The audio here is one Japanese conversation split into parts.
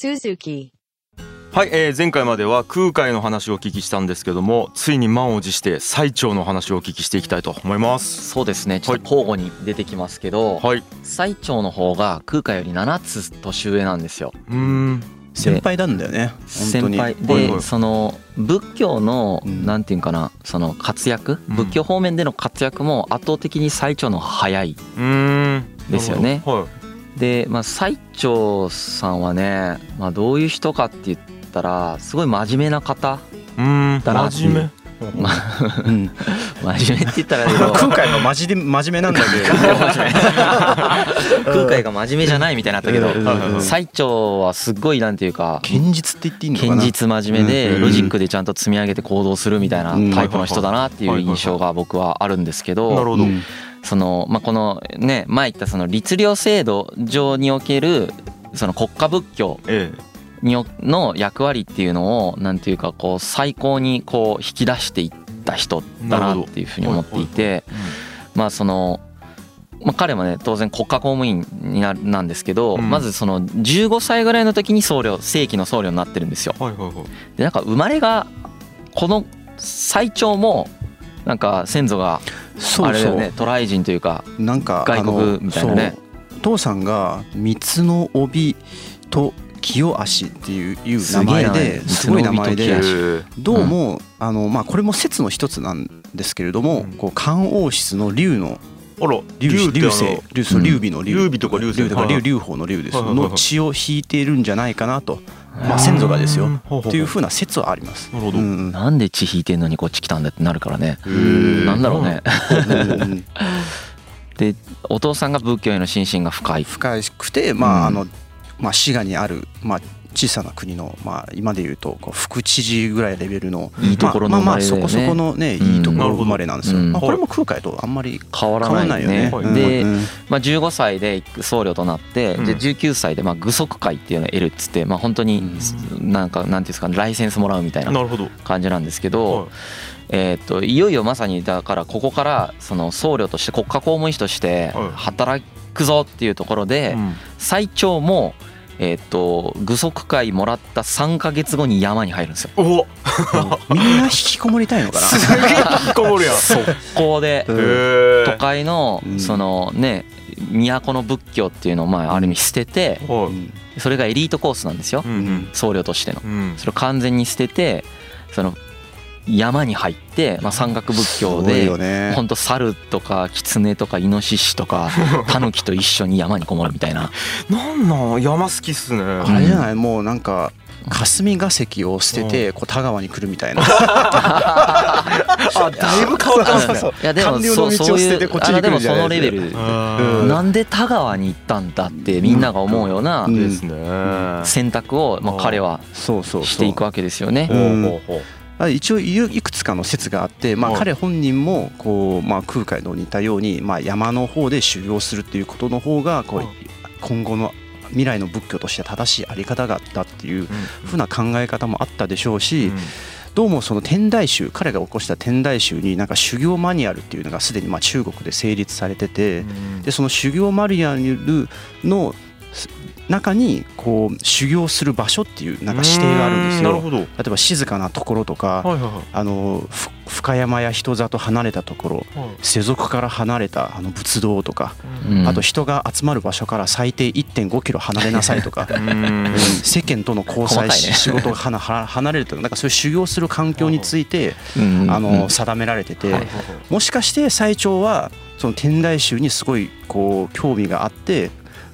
Suzuki. はい、えー、前回までは空海の話をお聞きしたんですけどもついに満を持して最澄の話をお聞きしていきたいと思います。そうですね。ちょっと交互に出てきますけど、はい。最長の方が空海より7つ年上なんですよ。うーん。先輩なんだよね本当に。先輩。で、はいはい。その仏教の、うん。なんていうんかなその活躍、うん。仏教方面での活躍も圧倒的に最長の方が早いうーん。ですよね。なるほで、まあ、最長さんはね、まあ、どういう人かって言ったらすごい真面目な方うーん。だな真面 まうん。真面目って言ったら空海がマジで真面目なんだけど。空海が真面目じゃないみたいになったけど最長はすっごいなんていうか堅実って言っていいのかな？堅実真面目でうん。ロジックでちゃんと積み上げて行動するみたいなタイプの人だなっていう印象が僕はあるんですけどなるほど。うんそのまあこのね前言ったその律令制度上におけるその国家仏教えにおの役割っていうのをなんていうかこう最高にこう引き出していった人だなっていうふうに思っていてえまあそのまあ彼もね当然国家公務員にななんですけどうん。まずその15歳ぐらいの時に僧侶正規の僧侶になってるんですよ。でなんか生まれがこの最長もなんか先祖があれだよね渡来人というかなんか外国みたいなね。父さんが三つの帯と清足っていういう名前ですなごい名前でどうもあのまあこれも説の一つなんですけれどもうん。こう漢王室の竜のあら竜竜ってあの竜星竜そううん劉備の竜。劉備とか劉星とかはいはい竜劉邦の竜です。の血を引いているんじゃないかなとまあ先祖がですよ。とっていうふうな説はあります。なるほど。うんなんで血引いてんのにこっち来たんだってなるからね。んなんだろうね。うん でお父さんが仏教への心身が深い。深くてまああうん。のまあ滋賀にあるまあ小さな国のまあ今で言うとこう副知事ぐらいレベルのいいところのまあまあそこそこのねうん。いいところ生まれなんですよ。うん。まあこれも空海とあんまり変わらないいよね。はいでうん。まあ、15歳で僧侶となって、うん。で19歳でまあ具足会っていうのを得るっつって、まあ、本当になんかなんていうんですかねライセンスもらうみたいな感じなんですけど、はい。えー、といよいよまさにだからここからその僧侶として国家公務員としてはい。働くぞっていうところでうん。最長も、えー、と具足会もらった3か月後に山に入るんですよ。お みんな引きこもりたいのかな？すげえ引きこもるやん。速攻で都え会のうん。そのね都の仏教っていうのをまあある意味捨ててそれがエリートコースなんですよ。僧侶としての。うん。それを完全に捨ててその山に入って、まあ、山岳仏教でよね。ほんと猿とか狐とかイノシシとか タヌキと一緒に山にこもるみたいな。なんなん山好きっすね。あれじゃない？もうなんか霞が関を捨ててこう田川に来るみたいな。あだいぶ変わってますね。いやでもそうそういうあでもそのレベル。うん。なんで田川に行ったんだってみんなが思うような選択をまあ彼はそうそうそう。していくわけですよね。ほ。うほうほう。あ一応いいくつかの説があって、まあ、はい。彼本人もこう、まあ、空海の似たように、まあ、山の方で修行するっていうことの方がこうはい。今後の未来の仏教として正しいあり方だったっていうふうな考え方もあったでしょうし、どうもその天台宗彼が起こした天台宗になんか修行マニュアルっていうのがすでにまあ中国で成立されててでその修行マニュアルの中にこう修行する場所っていうなんか指定があるんですよ。なるほど。例えば静かなところとか、はいはいはい。あのふ深山や人里離れたところ世俗から離れたあの仏道とか、うん。あと人が集まる場所から最低1.5キロ離れなさいとか うん。世間との交際し、ね仕事がはなは離れる。とかなんかそういう修行する環境について、うん。あのうん。定められてて、はい。もしかして最長はその天台宗にすごいこう興味があって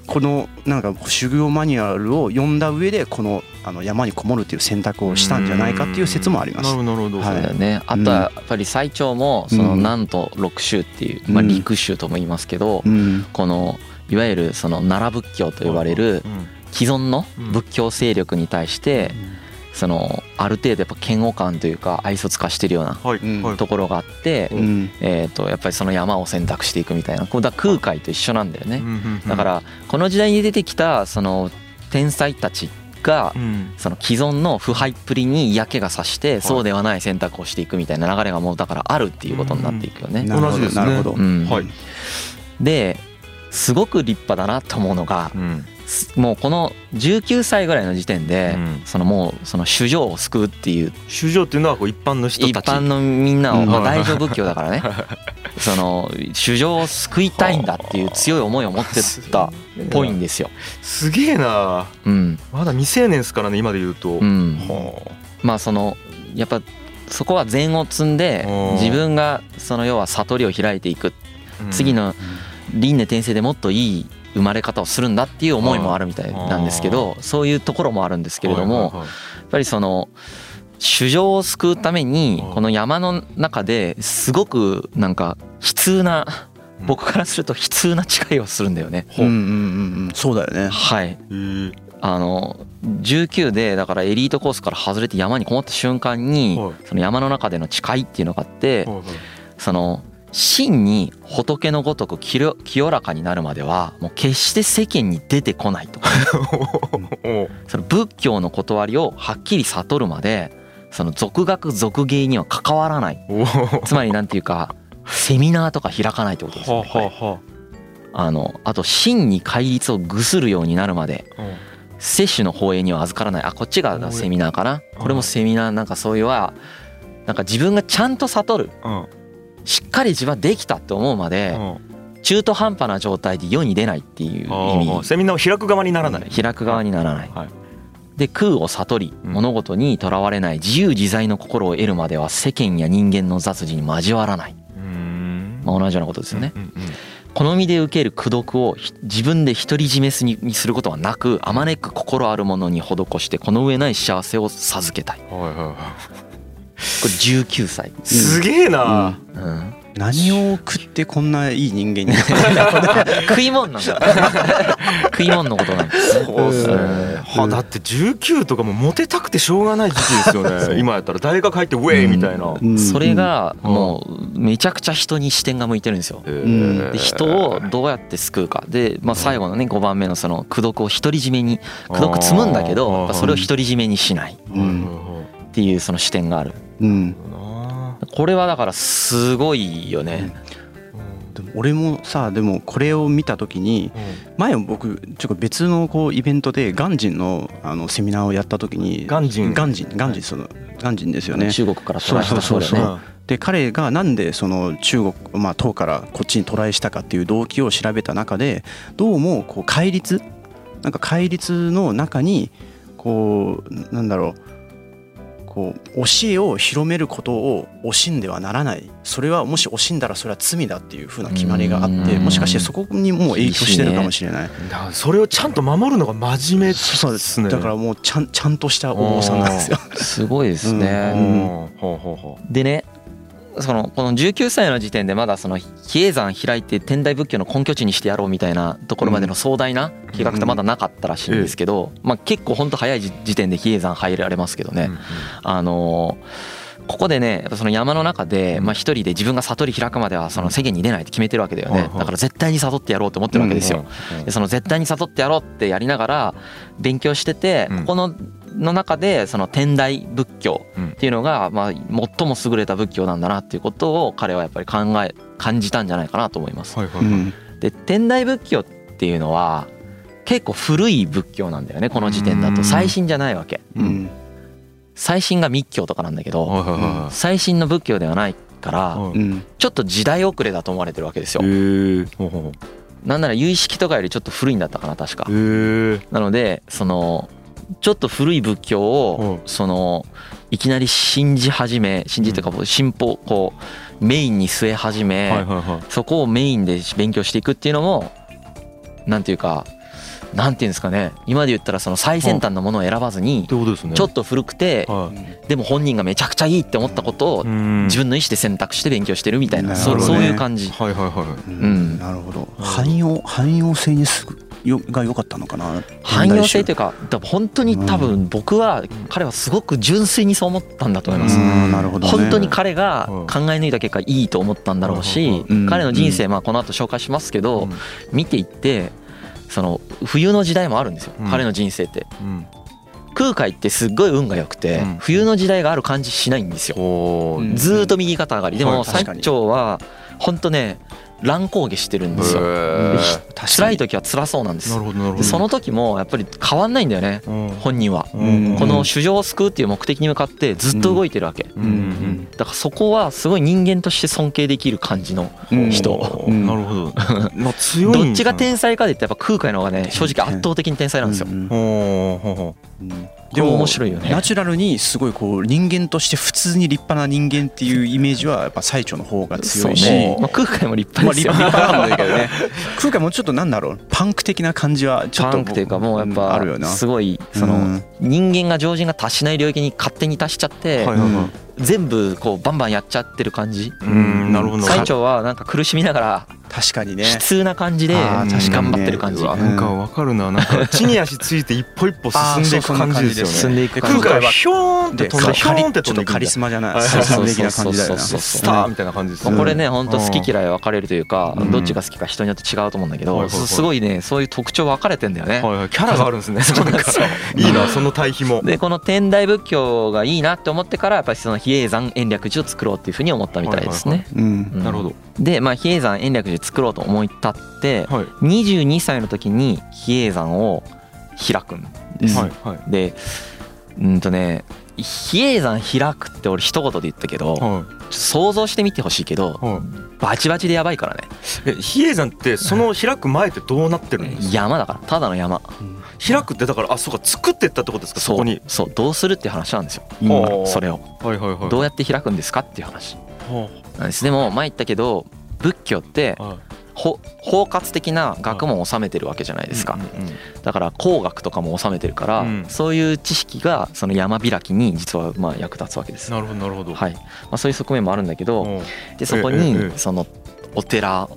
このなんか修行マニュアルを読んだ上でこのあの山にこもるっていう選択をしたんじゃないかっていう説もあります。なるほ。ど。はいそうだよね、あとはやっぱり最長もそのうん南都六宗っていう、まあ、うん陸宗とも言いますけど、うん。このいわゆるその奈良仏教と呼ばれるうん。既存のうん。仏教勢力に対してそのある程度やっぱ嫌悪感というか愛想つかしてるようなところがあって、うん。えー、とやっぱりその山を選択していくみたいなこうだから空海と一緒なんだよね。だからこの時代に出てきたその天才たちがうん。その既存の腐敗っぷりに嫌気がさしてそうではない選択をしていくみたいな流れがもうだからあるっていうことになっていくよね。なるほど同じですね。なるほど。うん。はい。ですごく立派だなと思うのがうんもうこの19歳ぐらいの時点で、うん。そのもうその主情を救うっていう主情っていうのはこう一般の人一たち。般のみんなを、うん。まあ、大乗仏教だからね。その主情を救いたいんだっていう強い思いを持ってたっぽいんですよ。すげえな。うん。まだ未成年ですからね今で言うと、うん、はまあそのやっぱそこは禅を積んでうん。自分がその要は悟りを開いていく。あ次の輪廻転生でもっといい生まれ方をするんだっていう思いもあるみたいなんですけどそういうところもあるんですけれどもやっぱりその主情を救うためにうんこの山の中ですごくなんか悲痛なうん。僕からすると悲痛な誓いをするんだよね。う。んうんうんうん。そうだよね。はい。あの19でだからエリートコースから外れて山にこもった瞬間にはい。その山の中での誓いっていうのがあってその真に仏のごとく清清らかになるまではもう決して世間に出てこないと。お その仏教の断りをはっきり悟るまでその俗学俗芸には関わらない。つまりなんていうかセミナーとか開かないってことですあよねあはあのあと真に戒律を愚するようになるまであ摂取の放映には預からない。あこっちがセミナーかな。これもセミナー。なんかそういうはなんか自分がちゃんと悟る。うんしっかり自分はできたって思うまで中途半端な状態で世に出ないっていう意ああセミナーを開く側にならない。味開く側にならない。はい。で空を悟りうん。物事にとらわれない自由自在の心を得るまでは世間や人間の雑事に交わらない、まあ、同じようなことですよね。うんうん好みで受ける口説をひ自分で独り占めすににすることはなくあまねく心あるものに施してこの上ない幸せを授けたい。こはいはいはい。れ19歳、すげえな。うん、何を食ってこんないい人間に食い物なんだ。食い物のことなんです。ねそうっすねうん。はだって19とかもモテたくてしょうがない時期ですよね。今やったら大学入ってウェイみたいな。うん。それがもうめちゃくちゃ人に視点が向いてるんですよ。えん。ーで人をどうやって救うか。で、まあ、最後のね5番目のその口説を独り占めに口説積むんだけどそれを独り占めにしない。うん。っていうその視点がある。うんこれはだからすごいよね。でも俺もさでもこれを見た時に前も僕ちょっと別のこうイベントでガンジンのあのセミナーをやった時にガンジン。ガンジンガンジンそのガンジンですよね。中国からトライしたそうだよね。で彼がなんでその中国まあ唐からこっちにトライしたかっていう動機を調べた中でどうもこう戒律なんか戒律の中にこうなんだろうこう教えを広めることを惜しんではならない。それはもし惜しんだらそれは罪だっていうふうな決まりがあってうん。もしかしてそこにもう影響してるかもしれない。だからそれをちゃんと守るのが真面目そうでですね。だからもうちゃんちゃんとしたお坊さんなんですよ。すごいですうん。ねほうほうほでねそのこの19歳の時点でまだその比叡山開いて天台仏教の根拠地にしてやろうみたいなところまでの壮大な計画ってまだなかったらしいんですけど、まあ、結構ほんと早い時時点で比叡山入られますけどうね、あのーここでねやっぱその山の中でまあ一人で自分が悟り開くまではその世間に出ないって決めてるわけだよね。だから絶対に悟ってやろうと思ってるわけですよ。うん。でその絶対に悟ってやろうってやりながら勉強しててうん。ここのの中でその天台仏教っていうのがまあ最も優れた仏教なんだなっていうことを彼はやっぱり考え感じたんじゃないかなと思います。はいはいはい。うん。で天台仏教っていうのは結構古い仏教なんだよねこの時点だと。うん。最新じゃないわけ。うん。最新が密教とかなんだけど最新の仏教ではないからちょっと時代遅れだと思われてるわけですよ。なんなら有意識とかよりちょっと古いんだったかな確か。なのでそのちょっと古い仏教をうそのいきなり信じ始め信じというか信奉こうメインに据え始め、そこをメインで勉強していくっていうのもなんていうかなんていうんですかね。今で言ったらその最先端のものを選ばずにちょっと古くてはい。でも本人がめちゃくちゃいいって思ったことをうん。自分の意思で選択して勉強してるみたいなそうそういう感じ。はいはいはうん。なるほど。汎用汎用性にすぐよが良かったのかな汎用性というか本当に多分僕は彼はすごく純粋にそう思ったんだと思います。うんなるほどね。本当に彼がうん。考え抜いた結果いいと思ったんだろうしうん。彼の人生まあこの後紹介しますけど見ていってその冬の時代もあるんですよ。うん。彼の人生って。うん。空海ってすっごい運が良くてうん。冬の時代がある感じしないんですよ。ずーっと右肩上がり。ではいも確かに。最長は本当ね乱高下してるんですよ。辛い時は辛そうなんです。その時もやっぱり変わんないんだよね。うん。本人は。うんこの主情を救うっていう目的に向かってずっと動いてるわけ。うんうんだからそこはすごい人間として尊敬できる感じのうん。人。うん。なるほど。まあ強いんどっちが天才かで言ったらやっぱ空海の方がね正直圧倒的に天才なんですよ。うんほうほうほうんこれ面白いよね。ナチュラルにすごいこう人間として普通に立派な人間っていうイメージはやっぱ最澄の方が強いし、ね。まあ空海も立まあ派ですよ。立派なんだけどね。空海もちょっとなんだろう。パンク的な感じはちょっとパンクっていうかもうやっんあるよぱな。すごいその人間が常人が達しない領域に勝手に達しちゃってはいはいはい。全部こうバンバンやっちゃってる感じ。うんなるほど。最澄はなんか苦しみながら確かにね。悲痛な感じで頑張ってる感じ。う。わなんかわかるな。なんか地に足ついて一歩一歩進んでいく感じですよね。進んでいく感じ空海はヒョーンってで飛んでヒョーンってちょっとカリ飛んでいく。みたいスマじゃないはいスター的な感じだよなそうそうそうスターみたいな感じですね。まあこれね本当好き嫌い分かれるというかうん。どっちが好きか人によって違うと思うんだけどすすごいねそういう特徴分かれてんだよね。キャラがあるんですね。いいなその対比も。でこの天台仏教がいいなって思ってからやっぱりその比叡山延暦寺を作ろうっていうふうに思ったみたいですね。なるほどでまあ比叡山延暦寺作ろうと思い立ってはい。22歳の時に比叡山を開くんです。はいはい。でうんとね比叡山開くって俺一言で言ったけどは想像してみてほしいけどいはい。バチバチでやばいからね。え比叡山ってその開く前ってどうなってるんですか山だからただの山。開くってだからあそうか作ってったってことですかそこに？そうどうするっていう話なんですよ。それを。はいはいはい。どうやって開くんですかっていう話。はなんです。でも前言ったけど仏教って包括的な学問を収めてるわけじゃないですか。うんうんうんだから工学とかも収めてるからうん。そういう知識がその山開きに実はまあ役立つわけです。なるほどなるほど。はい。まあそういう側面もあるんだけどう。んでそこにそのお寺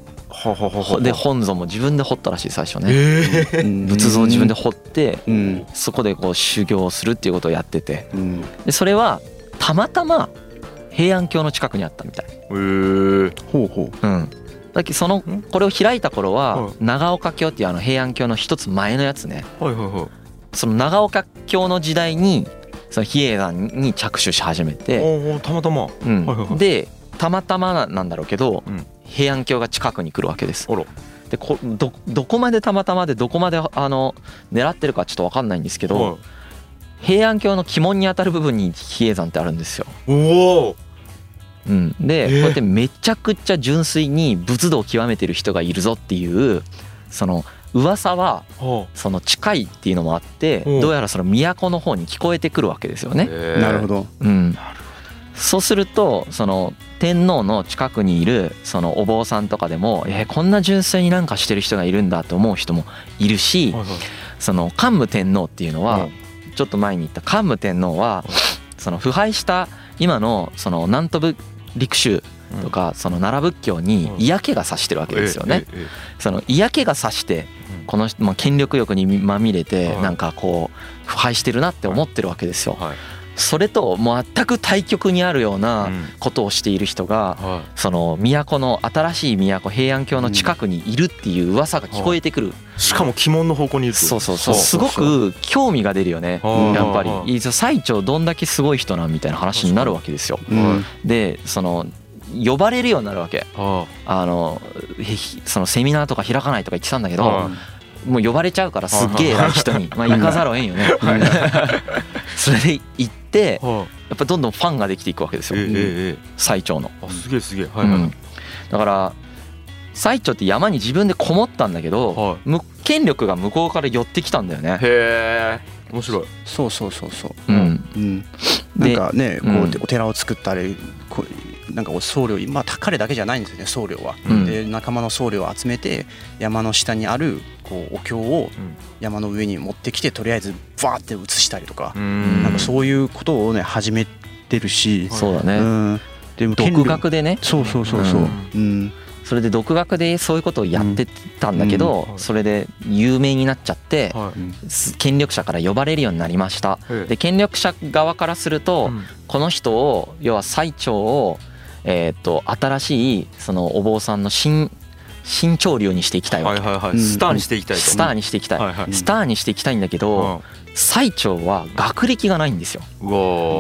で本尊も自分で掘ったらしい最初ね。ええ。仏像を自分で掘ってうん。そこでこう修行をするっていうことをやってて。うん。でそれはたまたま平安京の近くにあったみたい。えー。ほうほう。ん。だけどそのこれを開いた頃はは長岡京っていうあの平安京の一つ前のやつね。はいはいはい。その長岡京の時代にその比叡山に着手し始めて、おーおーたまたま。うん。はいはいはい。でたまたまなんだろうけどうん。平安京が近くに来るわけです。あら。でこどどこまでたまたまでどこまであの狙ってるかちょっと分かんないんですけど、はい。平安京の鬼門に当たる部分に比叡山ってあるんですよ。おおうん、で、えー。こうやってめちゃくちゃ純粋に仏道を極めてる人がいるぞっていうその噂ははその近いっていうのもあってう。んどうやらその都の方に聞こえてくるわけですよあね。うなるほど。うん、そうするとその天皇の近くにいるそのお坊さんとかでもえーこんな純粋になんかしてる人がいるんだと思う人もいるしその桓武天皇っていうのはうん。ちょっと前に言った桓武天皇はその腐敗した今のその南都部陸州とかその奈良仏教に嫌気がさしてるわけですよね。その嫌気がさしてこの人まあ権力欲にまみれてはい。なんかこう腐敗してるなって思ってるわけですよそれと全く対極にあるようなうん。ことをしている人がはその都の新しい都平安京の近くにいるっていう噂が聞こえてくる。いしかも鬼門の方向にいるそうそうそう。すごく興味が出るよね。はあやっぱり。最長どんだけすごい人なんみたいな話になるわけですよ。うん。でその呼ばれるようになるわけ。はあのそのセミナーとか開かないとか言ってたんだけど、はもう呼ばれちゃうからすっげえ偉い。人に。まあ行かざるをえんよね。それで行ってやっぱどんどんファンができていくわけですよ。最長の。あすげえすげえ。はいはいうん。だから最長って山に自分でこもったんだけどはむ権力が向こうから寄ってきたんだよね。い。へえ。面白い。そうそうそうそう。うん、うん。なんかねこううん。お寺を作ったりこうなんかお僧侶まあ彼だけじゃないんですよね僧侶は。うん。で仲間の僧侶を集めて山の下にあるこうお経をうん。山の上に持ってきてとりあえずバーって写したりとかうん。なんかそういうことをね始めてるし、そうだね、うん、でも権独力学でね。そうそうそうそう、うん。それで独学でそういうことをやってたんだけど、うん。それで有名になっちゃって、権力者から呼ばれるようになりました。ええ。で権力者側からすると、うん。この人を要は最長を、えー、と新しいそのお坊さんの新新潮流にしていきたいわけ、はいはいはい。うん。スターにしていきたいと。スターにしていきたい、はいはい。スターにしていきたいんだけど、最長は学歴がないんですよ。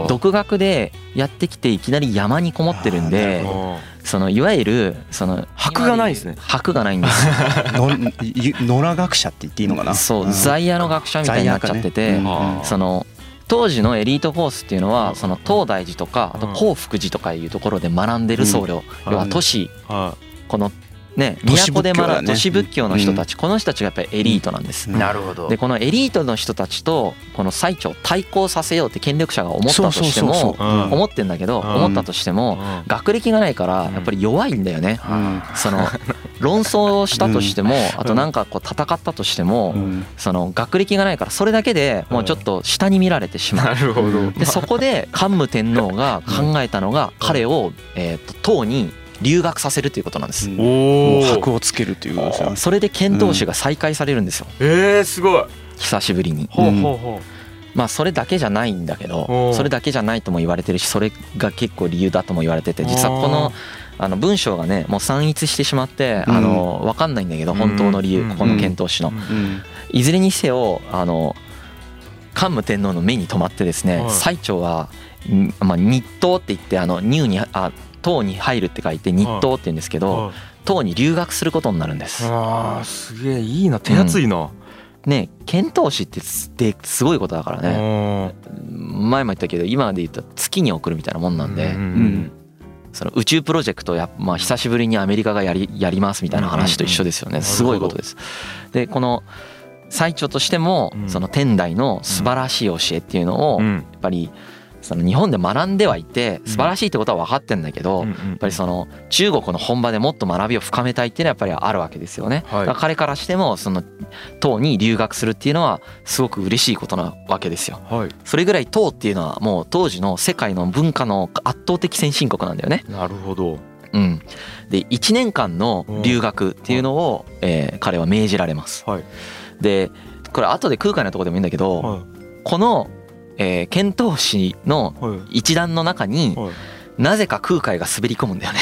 独学でやってきていきなり山にこもってるんであそのいわゆるその箔がないですね。箔がないんです。よ のい野良学者って言っていいのかな？そううん。在野の学者みたいになっちゃってて、ねうんその当時のエリートコースっていうのはその東大寺とかあと興福寺とかいうところで学んでる僧侶、要は都市。はこのね都で学ぶ都市仏教の人たち、この人たちがやっぱりエリートなんです。なるほど。でこのエリートの人たちとこの最澄を対抗させようって権力者が思ったとしても思ってんだけどうん。思ったとしても学歴がないからやっぱり弱いんだよね。うん。その論争したとしてもあとなんかこう戦ったとしてもうん。その学歴がないからそれだけでもうちょっと下に見られてしまう。なるほど。でそこで桓武天皇が考えたのが彼をえーと唐に留学させるということなんです。おもうお箔をつけるっていうことですよ。それで遣唐使が再開されるんですよ。えー、すごい。久しぶりに。ほうほうほまあそれだけじゃないんだけおどうそれだけじゃないとも言われてるしそれが結構理由だとも言われてて実はこのあの文章がねもう散逸してしまってうん。あの分かんないんだけど本当の理由うん。ここの遣唐使の。いずれにせよあの桓武天皇の目に留まってですねはい。最澄はんまあ日東って言ってあの入にあ唐に入るって書いて日東って言うんですけどはい唐に留学することになるんです。あーすげえいいな手厚いな、ね遣唐使ってすごいことだからね。前も言ったけど今で言ったら月に送るみたいなもんなんで、うんうんその宇宙プロジェクトや、まあ、久しぶりにアメリカがやりやりますみたいな話と一緒ですようんうんねすごいことです。でこの最澄としてもうん。その天台の素晴らしい教えっていうのをやうん。っぱりその日本で学んではいて素晴らしいってことは分かってんだけどやっぱりその中国の本場でもっと学びを深めたいっていうのはやっぱりあるわけですよね。はい。彼からしてもその唐に留学するっていうのはすごく嬉しいことなわけですよ。はい。それぐらい唐っていうのはもう当時の世界の文化の圧倒的先進国なんだよね。なるほど。うん、で1年間の留学っていうのを、えー彼は命じられます。はい。でこれ後で空海のとこでもいいんだけど、はこの、えー遣唐使のいはい。一団の中にはい。なぜか空海が滑り込むんだよね。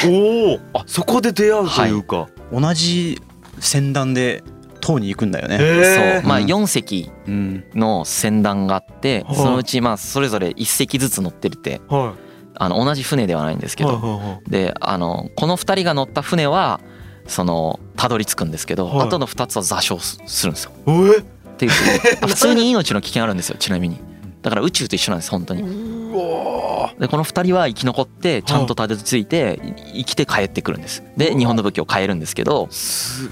おおあそこで出会うというか、同じ船団で唐に行くんだよね。へそう。まあうん4隻うん。の船団があってはい。そのうちまあそれぞれ1隻ずつ乗ってるってはあの同じ船ではないんですけいはいどはであのこの2人が乗った船はそのたどり着くんですけどはい。あとの2つは座礁すするんですよ。いはいっていうあ普通に命の危険あるんですよちなみにだから宇宙と一緒なんです本当に。でこの2人は生き残ってちゃんとたどり着いてい生きて帰ってくるんです。で日本の仏教を変えるんですけど。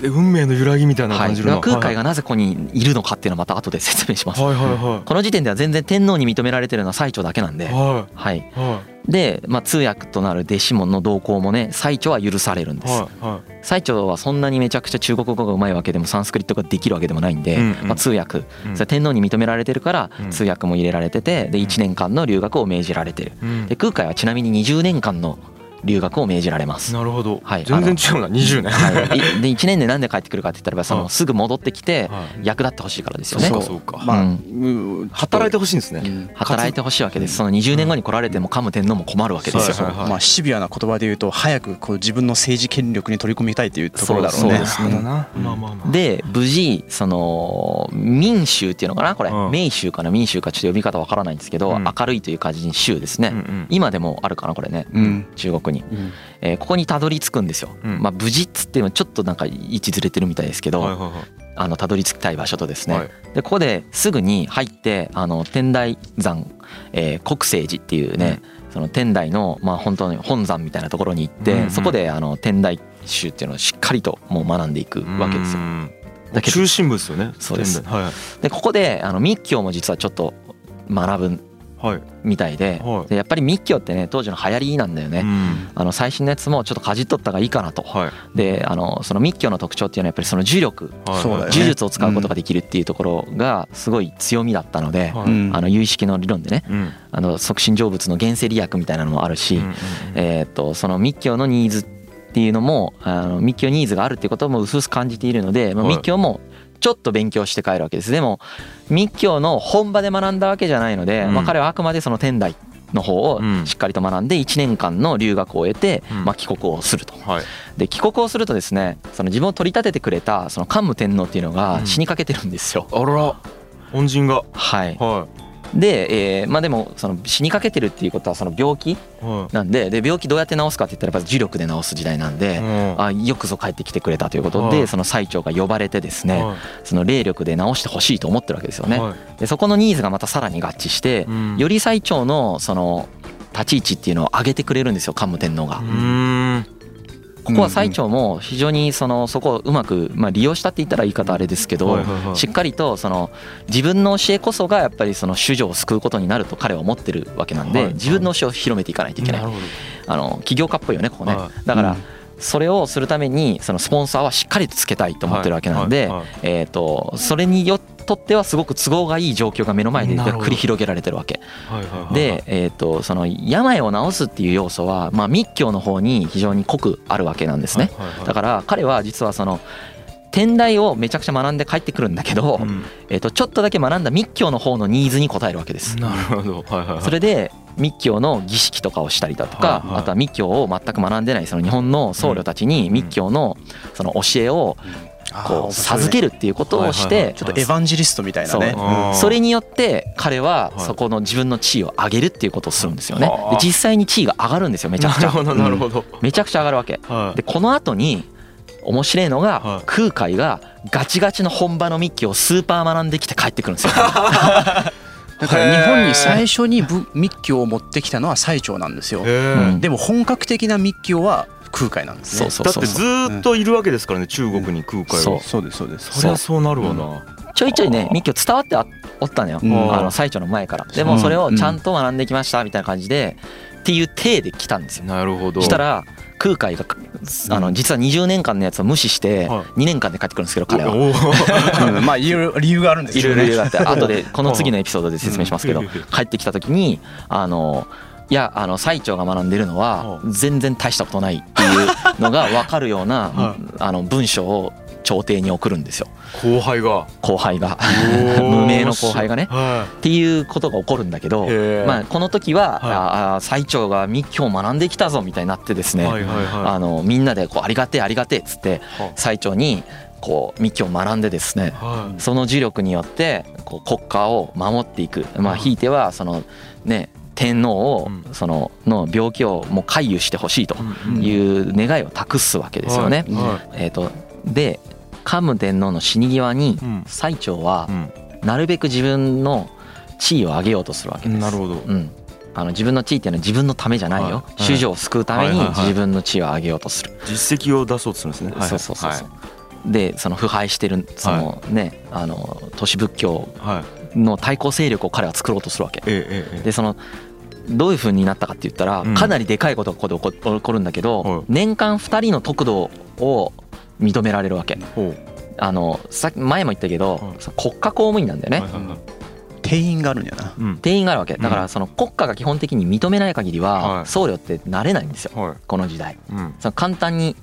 運命の揺らぎみたいなはい。感じるな、空海がなぜここにいるのかっていうのはまた後で説明します。はいはいはこの時点では全然天皇に認められてるのは最澄だけなんで。い。ははい。いはで、まあ、通訳となる弟子門の同行もね最澄は許されるんです。いはい。は最澄はそんなにめちゃくちゃ中国語がうまいわけでもサンスクリットができるわけでもないんで、うんうん。まあ、通訳。いそれは天皇に認められてるからうん。通訳も入れられててで1年間の留学を命じられてる。うん。で空海はちなみに20年間の留学を命じられます。なるほど、はい。全然違うな。20年。はい、いで1年でなんで帰ってくるかって言ったらばそはい。のすぐ戻ってきてはい。役立ってほしいからですよね。そうかそうか。まあ、働いてほしいんですね、うん。働いてほしいわけです。その20年後に来られても桓武天皇も困るわけですよ。はいはいはいまあシビアな言葉で言うと早くこう自分の政治権力に取り込みたいというところだろうね。そうですね。なるほどなまあまあまあ。で無事その民衆っていうのかなこれ。うん。明州かな民衆かちょっと呼び方わからないんですけどうん。明るいという感じに州ですね。今でもあるかなこれね。うん。中国にうん。えーここにたどり着くんですよ。うん。まあ無事っつってもちょっとなんか位置ずれてるみたいですけどはいはいはい。あのたどり着きたい場所とですね、はい。でここですぐに入ってあの天台山、えー国聖寺っていうね、その天台のまあ本当に本山みたいなところに行って、うんうんそこであの天台宗っていうのをしっかりともう学んでいくわけですよ。中心部ですよね。そうです。はいでここであの密教も実はちょっと学ぶはいみたいではい。でやっぱり密教ってね当時の流行りなんだよね。うん。あの最新のやつもちょっとかじっとった方がいいかなと。はい。であのその密教の特徴っていうのはやっぱりその呪力呪術を使うことができるっていうところがすごい強みだったので、あの有意識の理論でね。うん。あの促進成仏の原生利益みたいなのもあるし、えとその密教のニーズっていうのもあの密教ニーズがあるっていうことも薄々感じているので、まあ、はい。密教もちょっと勉強して帰るわけです。でも密教の本場で学んだわけじゃないので、うん。まあ、彼はあくまでその天台の方をうん。しっかりと学んで1年間の留学を終えて、うん。まあ、帰国をすると。はい。で帰国をするとですねその自分を取り立ててくれたその桓武天皇っていうのうん。が死にかけてるんですよ。あら。恩人が。はい、はで、えーまあでもその死にかけてるっていうことはその病気はなんでで病気どうやって治すかって言ったらやっぱり磁力で治す時代なんいで。うん。あよくぞ帰ってきてくれたということはいでその最長が呼ばれてですねはいその霊力で治してほしいと思ってるわけですよね。はい。でそこのニーズがまたさらに合致してうん。より最長のその立ち位置っていうのを上げてくれるんですよ桓武天皇がここは最長も非常にそのそこをうまくまあ利用したって言ったら言い方あれですけどしっかりとその自分の教えこそがやっぱりその主女を救うことになると彼は思ってるわけなんはいで自分の教えを広めていかないといけない。あの起業家っぽいよねここね。はだからうん。それをするためにそのスポンサーはしっかりとつけたいとど思ってるわけなんでえーとそれによとってはすごく都合がいい状況が目の前で繰り広げられてるわけ。で、えー、とその病を治すっていう要素は、まあ、密教の方に非常に濃くあるわけなんですね。だから彼は実はその天台をめちゃくちゃ学んで帰ってくるんだけど、うん。えー、とちょっとだけ学んだ密教の方のニーズに応えるわけです。なるほど。はいはいはい。それで密教の儀式とかをしたりだとか、あとは密教を全く学んでないその日本の僧侶たちに密教のその教えをこう授けるるっていうことをしてちょっとエヴァンジリストみたいなね。それによって彼ははい。そこの自分の地位を上げるっていうことをするんですよね。はあで実際に地位が上がるんですよめちゃくちゃ。なるほどめちゃくちゃ上がるわけ。はい。でこの後に面白いのはい。が空海がガチガチの本場の密教をスーパー学んできて帰ってくるんですよ。だから日本に最初に仏密教を持ってきたのは最澄なんですよ。でも本格的な密教は空海なんですね。そうそうだってずーっといるわけですからね中国に空海そう。はそうですそうです。そりゃそう。なるわな。ちょいちょいね密教伝わってあおったのよ、うん。あの最澄の前から。でもそれをちゃんと学んできましたみたいな感じでっていう体で来たんですよ。なるほど。したら空海があの実は20年間のやつを無視してはい。2年間で帰ってくるんですけど彼は。まあいろいろ理由があるんですいけどねろいろ理由があって後でこの次のエピソードで説明しますけどうん。帰ってきた時にあのいやあの最澄が学んでるのは全然大したことないっていうのが分かるような はあの文章を朝廷に送るんですよ。後輩が。後輩が。無名の後輩がね。はっていうことが起こるんだけどまあこの時ははい。ああ最澄が密教を学んできたぞみたいになってですねはいはいはあのみんなでこうありがてえありがてえっつっては最澄にこう密教を学んでですねいはい。その磁力によってこう国家を守っていく。まあひいてはそのね天皇をうん。そのの病気をもう回遊してほしいとうんいう願いを託すわけですよね。えー、とで桓武天皇の死に際にうん。最澄はうん。なるべく自分の地位を上げようとするわけです。なるほど。うん、あの自分の地位っていうのは自分のためじゃないよ、はい。主女を救うために自分の地位を上げようとする、実績を出そうとするんですね。はいそうそうそうそう、はでその腐敗してるそのね、あの都市仏教いはいの対抗勢力を彼は作ろうとするわけ。えええええでそのどういう風になったかって言ったらうん。かなりでかいことがここで起こ起こるんだけはい。ど年間2人の得度を認められるわけ。あのさっき前も言ったけど国家公務員なんだよね。定員があるんやな。うん。定員があるわけ。だからその国家が基本的に認めない限りははい。僧侶ってなれないんですよ。はい。この時代。うん。その簡単に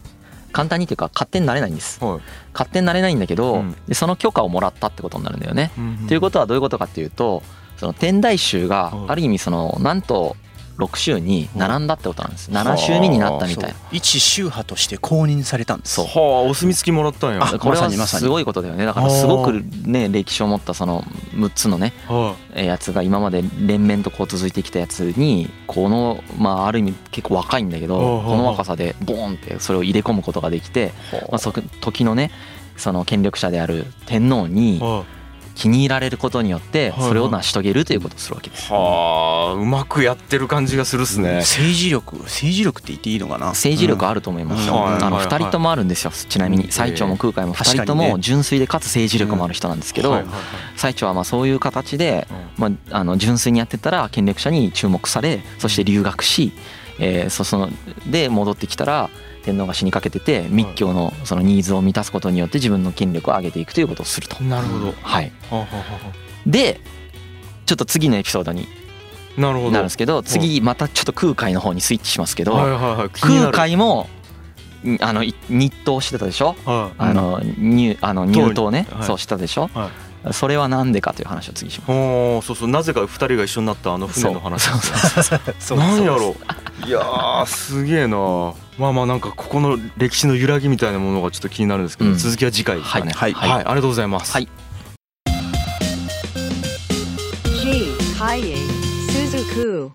簡単にっていうか勝手になれないんです。はい。勝手になれないんだけど、うん。でその許可をもらったってことになるんだよね。うんということはどういうことかっていうとその天台宗がはい。ある意味そのなんと6宗に並んだってことなんです。7宗目になったみたいな。一宗派として公認されたんです。そう。はあお墨付きもらったんや。あこれはすごいことだよね。だからすごくね歴史を持ったその6つのねやつが今まで連綿とこう続いてきたやつにこのまあある意味結構若いんだけどこの若さでボーンってそれを入れ込むことができてまあそ時のねその権力者である天皇に気に入られることによってそれを成し遂げるということをするわけです。いはあうまくやってる感じがするっすね。政治力政治力って言っていいのかな？政治力あると思いますよ、うん。あのはいはい。2人ともあるんですよ。ちなみに最澄も空海も2人とも純粋でかつ政治力もある人なんですけど最澄はまあそういう形で、うん。まあ、あの純粋にやってたら権力者に注目されそして留学し、えーそそので戻ってきたら天皇が死にかけてて密教のそのニーズを満たすことによって自分の権力を上げていくということをすると。なるほど。はい、でちょっと次のエピソードにあなるほど。なるんですけど次またちょっと空海の方にスイッチしますけど、はいはいはい。気にな空る海もんあのい日当してたでしょ？はい。あの入あの入党ね、はい。そうしたでしょ、はそれはなんでかという話を次します。おーそうそう。なぜか二人が一緒になったあの船の話。そうそうそうそう。なんやろ。いやーすげえな。まあまあなんかここの歴史の揺らぎみたいなものがちょっと気になるんですけど、うん。続きは次回ですかね。はい。はい、ありがとうございます、はい。G Who